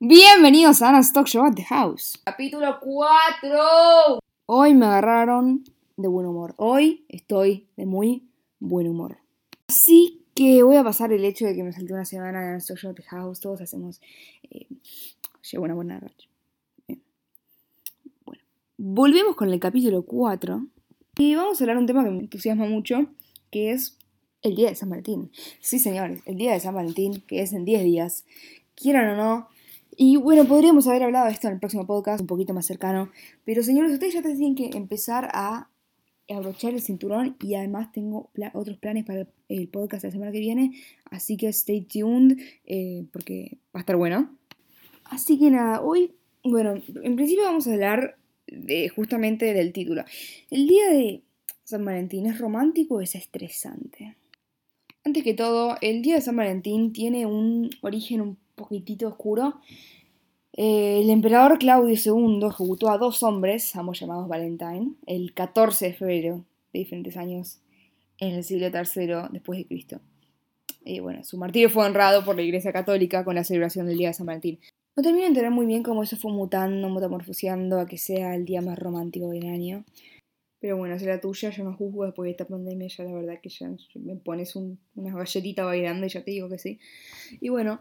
Bienvenidos a Ana's Talk Show at the House. Capítulo 4. Hoy me agarraron de buen humor. Hoy estoy de muy buen humor. Así que voy a pasar el hecho de que me salté una semana de Ana's Talk Show at the House. Todos hacemos. Eh, llevo una buena racha. Bien. Bueno, volvemos con el capítulo 4. Y vamos a hablar de un tema que me entusiasma mucho, que es el día de San Valentín. Sí, señores, el día de San Valentín, que es en 10 días. Quieran o no, y bueno, podríamos haber hablado de esto en el próximo podcast, un poquito más cercano. Pero señores, ustedes ya tienen que empezar a abrochar el cinturón y además tengo otros planes para el podcast la semana que viene. Así que stay tuned eh, porque va a estar bueno. Así que nada, hoy, bueno, en principio vamos a hablar de, justamente del título. El día de San Valentín es romántico o es estresante. Antes que todo, el día de San Valentín tiene un origen un poquitito oscuro. Eh, el emperador Claudio II ejecutó a dos hombres, ambos llamados Valentine, el 14 de febrero de diferentes años en el siglo III después de Cristo. Y bueno, su martirio fue honrado por la Iglesia Católica con la celebración del Día de San Valentín. No termino de entender muy bien cómo eso fue mutando, metamorfoseando a que sea el día más romántico del año. Pero bueno, será tuya, yo no juzgo después de esta pandemia, ya la verdad que ya me pones un, una bailando ya te digo que sí. Y bueno,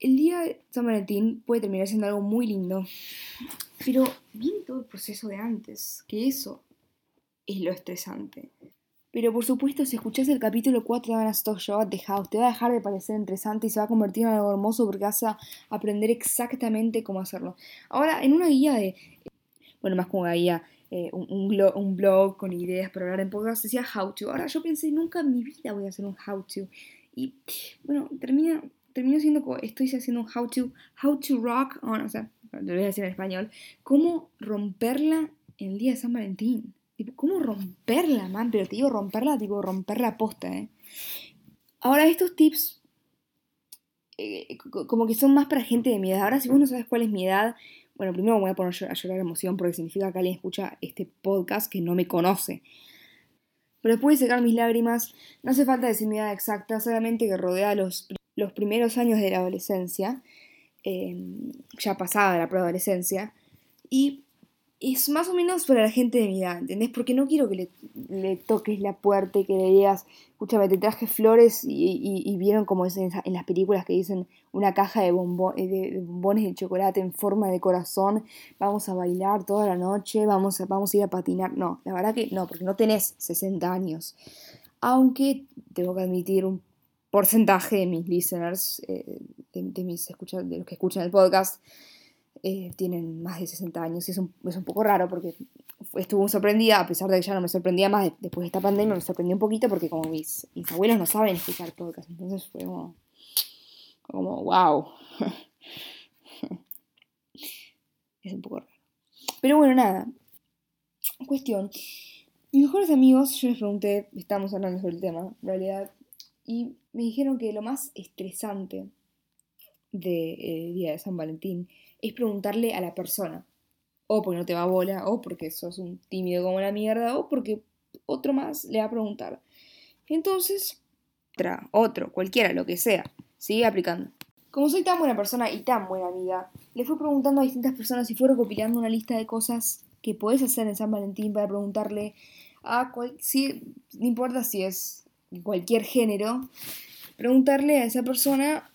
el día de San Valentín puede terminar siendo algo muy lindo, pero viene todo el proceso de antes, que eso es lo estresante. Pero por supuesto, si escuchas el capítulo 4 de Stock Show the House, te va a dejar de parecer interesante y se va a convertir en algo hermoso porque vas a aprender exactamente cómo hacerlo. Ahora, en una guía de. Bueno, más como una guía, eh, un, blog, un, blog, con ideas para hablar en podcast, decía how to. Ahora yo pensé, nunca en mi vida voy a hacer un how to. Y bueno, termina terminó siendo, estoy haciendo un how to, how to rock on, o sea, lo voy a decir en español, cómo romperla el día de San Valentín. Tipo, ¿cómo romperla, man? Pero te digo romperla, tipo romperla posta, ¿eh? Ahora, estos tips eh, como que son más para gente de mi edad. Ahora, si vos no sabes cuál es mi edad, bueno, primero me voy a poner a llorar emoción porque significa que alguien escucha este podcast que no me conoce. Pero después de secar mis lágrimas, no hace falta decir mi edad exacta, solamente que rodea los los primeros años de la adolescencia, em, ya pasada la preadolescencia, y es más o menos para la gente de mi edad, ¿entendés? Porque no quiero que le, toques la puerta y que le digas, escúchame, te traje flores y, vieron como es en, las películas que dicen una caja de, de, bombones de chocolate en forma de corazón, vamos a bailar toda la noche, vamos a, vamos a ir a patinar. No, la verdad que no, porque no tenés 60 años. Aunque tengo que admitir un porcentaje de mis listeners, eh, de, mis de los que escuchan el podcast, eh, tienen más de 60 años. Y es un, es un poco raro porque estuve sorprendida, a pesar de que ya no me sorprendía más después de esta pandemia, me sorprendió un poquito porque como mis, mis abuelos no saben escuchar podcast. Entonces fue como, como wow. es un poco raro. Pero bueno, nada. Cuestión. Mis mejores amigos, yo les pregunté, estamos hablando sobre el tema, en realidad, y me dijeron que lo más estresante del de, eh, día de San Valentín es preguntarle a la persona. O porque no te va a bola, o porque sos un tímido como la mierda, o porque otro más le va a preguntar. Entonces, otra, otro, cualquiera, lo que sea, sigue aplicando. Como soy tan buena persona y tan buena amiga, le fui preguntando a distintas personas y fui recopilando una lista de cosas que podés hacer en San Valentín para preguntarle a cual, si, no importa si es cualquier género, preguntarle a esa persona,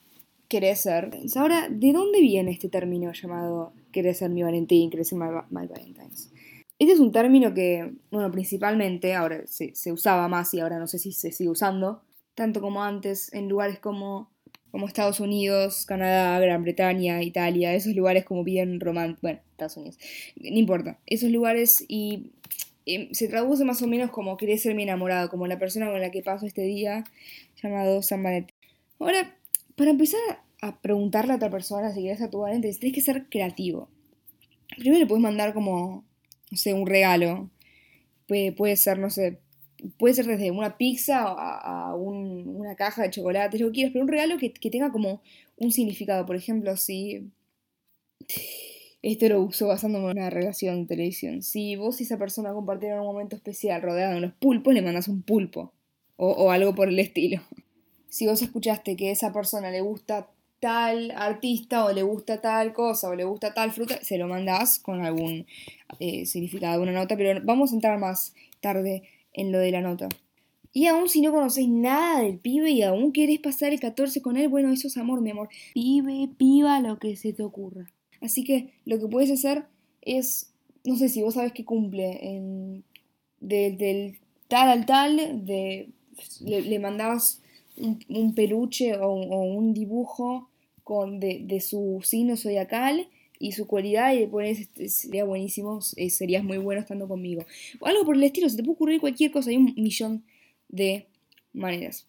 ¿querés ser? Ahora, ¿de dónde viene este término llamado querés ser mi Valentín, querés ser my, Valentine's? Este es un término que, bueno, principalmente ahora se, usaba más y ahora no sé si se sigue usando, tanto como antes, en lugares como, como Estados Unidos, Canadá, Gran Bretaña, Italia, esos lugares como bien románticos, bueno, Estados Unidos, no importa, esos lugares y se traduce más o menos como querés ser mi enamorado, como la persona con la que paso este día llamado San Valentín. Ahora, para empezar a preguntarle a otra persona si quieres a tu Valentine, tienes que ser creativo. Primero le puedes mandar como, no sé, un regalo. Puede, ser, no sé, puede ser desde una pizza a, una caja de chocolate, lo que quieras, pero un regalo que, que tenga como un significado. Por ejemplo, si esto lo uso basándome en una relación de televisión. Si vos y esa persona compartieron un momento especial rodeado de los pulpos, le mandas un pulpo. O, algo por el estilo. Si vos escuchaste que a esa persona le gusta tal artista o le gusta tal cosa o le gusta tal fruta, se lo mandás con algún eh, significado, una nota, pero vamos a entrar más tarde en lo de la nota. Y aún si no conocéis nada del pibe y aún querés pasar el 14 con él, bueno, eso es amor, mi amor. Pibe, piba, lo que se te ocurra. Así que lo que puedes hacer es, no sé si vos sabes que cumple del tal al tal, le, le mandabas un, peluche o, un dibujo con, de, su signo zodiacal y su cualidad y le pones, este, sería buenísimo, eh, serías muy bueno estando conmigo. O algo por el estilo, se te puede ocurrir cualquier cosa, hay un millón de maneras.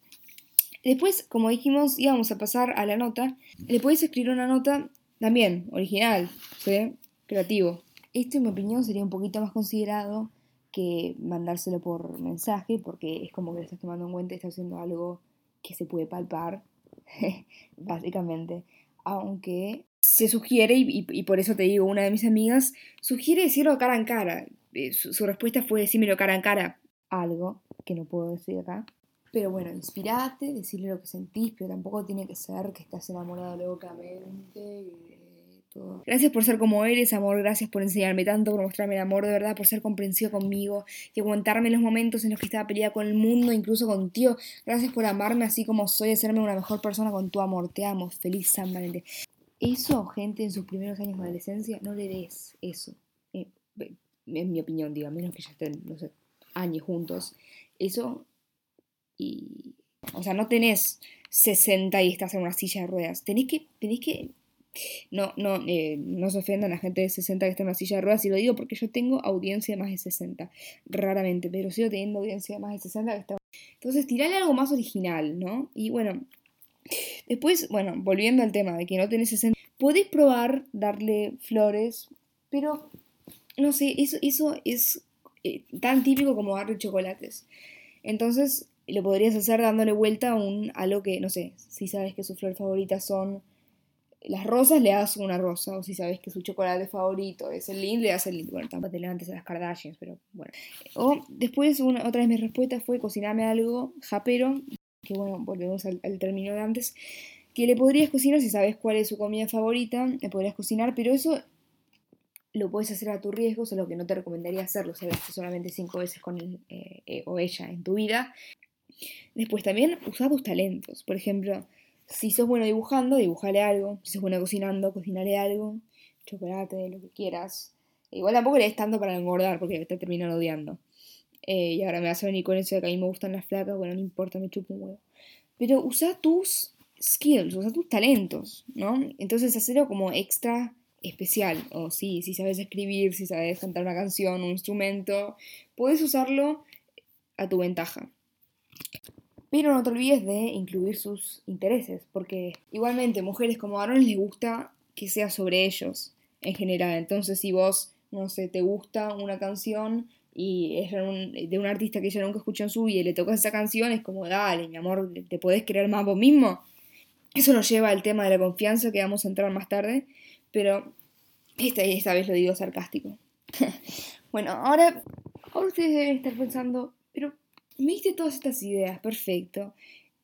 Después, como dijimos, íbamos a pasar a la nota. Le puedes escribir una nota también, original, ¿sí? creativo. Esto, en mi opinión, sería un poquito más considerado que mandárselo por mensaje, porque es como que le estás tomando en cuenta y estás haciendo algo que se puede palpar, básicamente. Aunque se sugiere, y, por eso te digo, una de mis amigas sugiere decirlo cara en cara. Eh, su, respuesta fue decírmelo cara en cara. Algo que no puedo decir acá. Pero bueno, inspirate, decirle lo que sentís, pero tampoco tiene que ser que estás enamorado locamente. Gracias por ser como eres, amor. Gracias por enseñarme tanto, por mostrarme el amor de verdad, por ser comprensivo conmigo y aguantarme los momentos en los que estaba peleada con el mundo, incluso contigo. Gracias por amarme así como soy, hacerme una mejor persona con tu amor. Te amo. Feliz San Valentín. Eso, gente, en sus primeros años de adolescencia, no le des eso. Eh, en mi opinión, digo, menos que ya estén, no sé, años juntos. Eso, y. O sea, no tenés 60 y estás en una silla de ruedas. Tenés que, tenés que no, no, eh, no se ofendan la gente de 60 que está en la silla de ruedas, y lo digo porque yo tengo audiencia de más de 60, raramente, pero sigo teniendo audiencia de más de 60 que está... Entonces, tirale algo más original, ¿no? Y bueno, después, bueno, volviendo al tema de que no tenés 60, podés probar darle flores, pero, no sé, eso, eso es eh, tan típico como darle chocolates. Entonces, lo podrías hacer dándole vuelta a un, algo que, no sé, si sabes que sus flores favoritas son las rosas le das una rosa, o si sabes que su chocolate favorito es el Lind, le das el Lind. Bueno, tampoco te levantes a las Kardashians, pero bueno. O después, una, otra de mis respuestas fue cocinarme algo japero, que bueno, volvemos al, término de antes, que le podrías cocinar si sabes cuál es su comida favorita, le podrías cocinar, pero eso lo puedes hacer a tu riesgo, lo que no te recomendaría hacerlo, si solamente cinco veces con él eh, eh, o ella en tu vida. Después también usa tus talentos, por ejemplo si sos bueno dibujando, dibujale algo. Si sos bueno cocinando, cocinale algo. Chocolate, lo que quieras. Igual tampoco le des tanto para engordar porque te terminan odiando. Eh, y ahora me vas a venir con eso de que a mí me gustan las flacas. Bueno, no importa, me chupo un huevo. Pero usa tus skills, usa tus talentos, ¿no? Entonces hacerlo como extra especial. O sí, si sabes escribir, si sabes cantar una canción, un instrumento, puedes usarlo a tu ventaja. Pero no te olvides de incluir sus intereses, porque igualmente mujeres como varones les gusta que sea sobre ellos en general. Entonces si vos, no sé, te gusta una canción y es de un artista que ella nunca escuchó en su vida y le tocas esa canción, es como, dale, mi amor, ¿te podés creer más vos mismo? Eso nos lleva al tema de la confianza que vamos a entrar más tarde, pero esta, esta vez lo digo sarcástico. bueno, ahora, ahora ustedes deben estar pensando, me diste todas estas ideas, perfecto.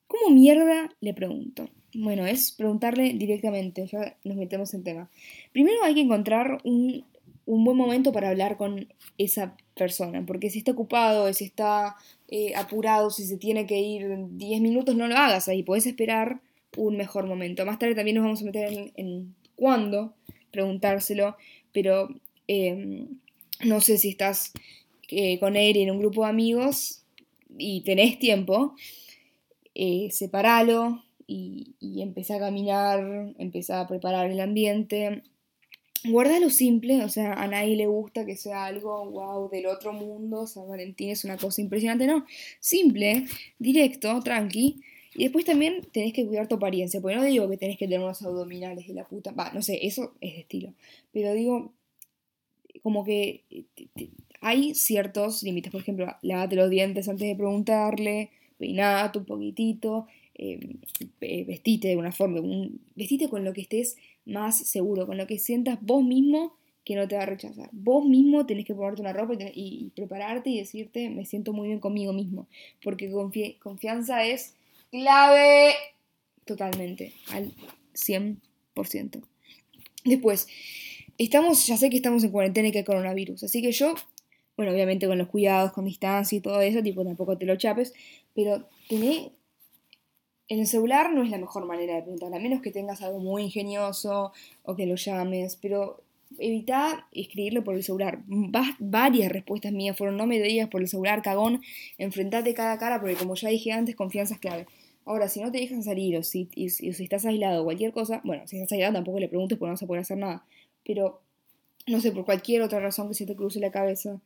¿Cómo mierda? Le pregunto. Bueno, es preguntarle directamente, ya nos metemos en tema. Primero hay que encontrar un, buen momento para hablar con esa persona, porque si está ocupado, si está eh, apurado, si se tiene que ir 10 minutos, no lo hagas ahí, puedes esperar un mejor momento. Más tarde también nos vamos a meter en, cuándo preguntárselo, pero em, no sé si estás eh, con él en un grupo de amigos, y tenés tiempo, eh, separalo y, y empezá a caminar, empezá a preparar el ambiente. Guarda lo simple, o sea, a nadie le gusta que sea algo, wow, del otro mundo, San Valentín es una cosa impresionante, no, simple, directo, tranqui. Y después también tenés que cuidar tu apariencia, porque no digo que tenés que tener unos abdominales de la puta, va, no sé, eso es de estilo, pero digo, como que hay ciertos límites, por ejemplo, lávate los dientes antes de preguntarle, peinate un poquitito, em, vestite de una forma, vestite con lo que estés más seguro, con lo que sientas vos mismo que no te va a rechazar. Vos mismo tenés que ponerte una ropa y, prepararte y decirte, me siento muy bien conmigo mismo, porque confianza es clave totalmente, al 100%. Después, estamos, ya sé que estamos en cuarentena y que hay coronavirus, así que yo, bueno, obviamente con los cuidados, con distancia y todo eso, tipo, tampoco te lo chapes, pero tené en el celular no es la mejor manera de preguntar, a menos que tengas algo muy ingenioso o que lo llames, pero evita escribirlo por el celular. varias respuestas mías fueron no me digas por el celular, cagón, enfrentate cada a cara, porque como ya dije antes, confianza es clave. Ahora, si no te dejan salir o si, si estás aislado o cualquier cosa, bueno, si estás aislado tampoco le preguntes porque no vas a poder hacer nada, pero no sé, por cualquier otra razón que se te cruce la cabeza,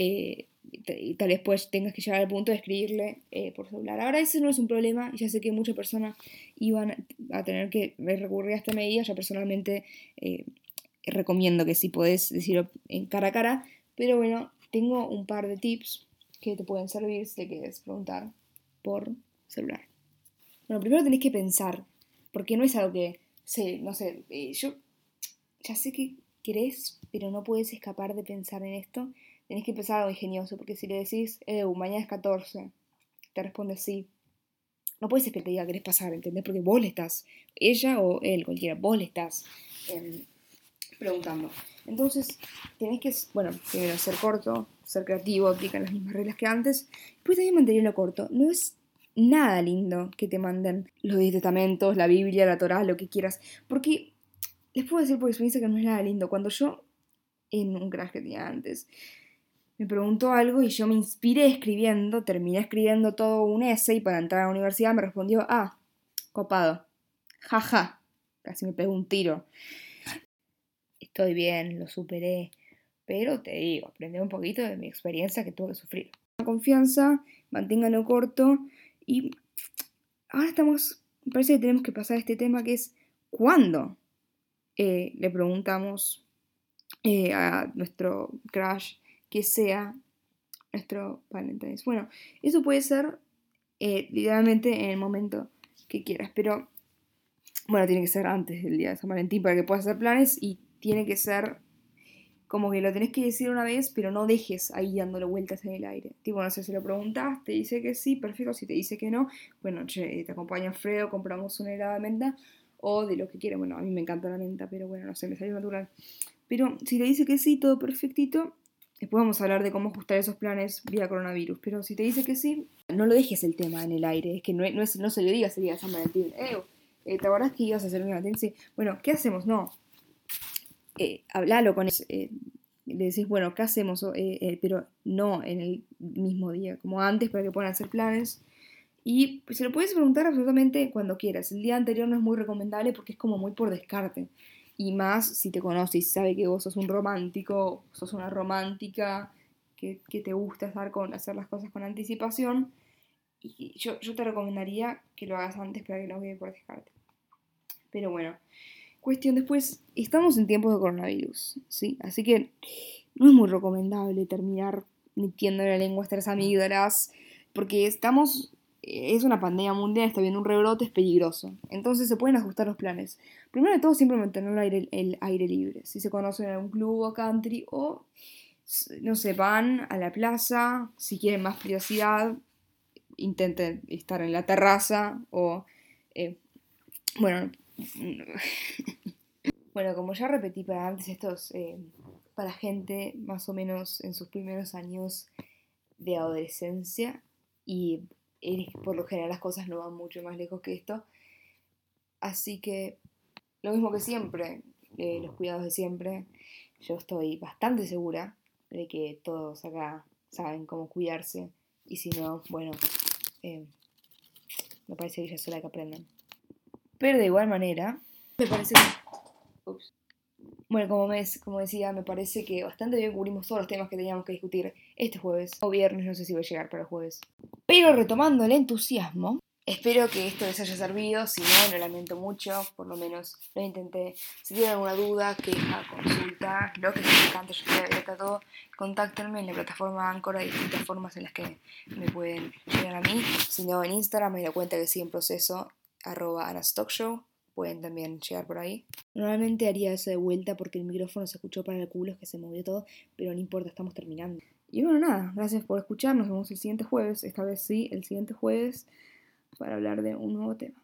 eh, y tal vez pues tengas que llegar al punto de escribirle eh, por celular. Ahora ese no es un problema, ya sé que muchas personas iban a tener que recurrir a esta medida, yo personalmente eh, recomiendo que si podés decirlo en cara a cara, pero bueno, tengo un par de tips que te pueden servir si te quieres preguntar por celular. Bueno, primero tenés que pensar, porque no es algo que, sé, no sé, yo ya sé que querés, pero no puedes escapar de pensar en esto. Tenés que pensar algo ingenioso, porque si le decís, eh, mañana es 14, te responde sí. No puedes que te diga querés pasar, ¿entendés? Porque vos le estás, ella o él, cualquiera, vos le estás em, preguntando. Entonces, tenés que, bueno, primero ser corto, ser creativo, aplicar las mismas reglas que antes, pues también mantenerlo corto. No es nada lindo que te manden los diez testamentos, la Biblia, la Torah, lo que quieras, porque les puedo decir por experiencia que no es nada lindo. Cuando yo, en un crash que tenía antes, me preguntó algo y yo me inspiré escribiendo, terminé escribiendo todo un essay para entrar a la universidad, me respondió, ah, copado, jaja, casi me pegó un tiro estoy bien, lo superé. Pero te digo, aprendí un poquito de mi experiencia que tuve que sufrir. Confianza, manténganlo corto y ahora estamos, me parece que tenemos que pasar a este tema que es ¿cuándo? Eh, le preguntamos eh, a nuestro crush que sea nuestro Valentine's. Bueno, eso puede ser eh, literalmente en el momento que quieras, pero bueno, tiene que ser antes del día de San Valentín para que puedas hacer planes y tiene que ser como que lo tenés que decir una vez, pero no dejes ahí dándole vueltas en el aire. Tipo, no sé, si lo preguntas, te dice que sí, perfecto. Si te dice que no, bueno, che, te acompaña Fredo, compramos una helada de menta o de lo que quiera. Bueno, a mí me encanta la menta, pero bueno, no sé, me salió natural. Pero si te dice que sí, todo perfectito, después vamos a hablar de cómo ajustar esos planes vía coronavirus. Pero si te dice que sí, no lo dejes el tema en el aire. Es que no, no, es, no se lo digas el día de San Valentín. Eh, eh ¿te acordás que ibas a hacer un Valentín? Sí. Bueno, ¿qué hacemos? No, eh, hablalo con él, eh, le decís, bueno, ¿qué hacemos? Eh, eh, pero no en el mismo día, como antes, para que puedan hacer planes. Y se lo puedes preguntar absolutamente cuando quieras. El día anterior no es muy recomendable porque es como muy por descarte. Y más si te conoces y sabe que vos sos un romántico, sos una romántica, que, te gusta estar con, hacer las cosas con anticipación. Y yo, te recomendaría que lo hagas antes para que no quede por descarte. Pero bueno, Cuestión después, estamos en tiempos de coronavirus, ¿sí? Así que no es muy recomendable terminar metiendo la lengua a estas amígdalas, porque estamos, es una pandemia mundial, está viendo un rebrote, es peligroso. Entonces se pueden ajustar los planes. Primero de todo, siempre mantener el aire, el aire libre. Si se conocen en algún club o country, o no sé, van a la plaza, si quieren más privacidad, intenten estar en la terraza o, eh, bueno, bueno, como ya repetí para antes, esto es eh, para gente más o menos en sus primeros años de adolescencia y por lo general las cosas no van mucho más lejos que esto. Así que lo mismo que siempre, eh, los cuidados de siempre, yo estoy bastante segura de que todos acá saben cómo cuidarse y si no, bueno, eh, me parece que ya es hora que aprendan. Pero de igual manera, me parece que... Ups. Bueno, como, me, como decía, me parece que bastante bien cubrimos todos los temas que teníamos que discutir este jueves o viernes, no sé si voy a llegar para el jueves. Pero retomando el entusiasmo, espero que esto les haya servido. Si no, lo lamento mucho, por lo menos lo intenté. Si tienen alguna duda, queja, consulta, lo que les encanta, yo estoy abierta a todo, contáctenme en la plataforma Anchor, hay distintas formas en las que me pueden llegar a mí. Si no, en Instagram me da cuenta que sigue en proceso arroba Pueden también llegar por ahí. Normalmente haría eso de vuelta porque el micrófono se escuchó para el culo, es que se movió todo, pero no importa, estamos terminando. Y bueno, nada, gracias por escuchar, nos vemos el siguiente jueves, esta vez sí, el siguiente jueves, para hablar de un nuevo tema.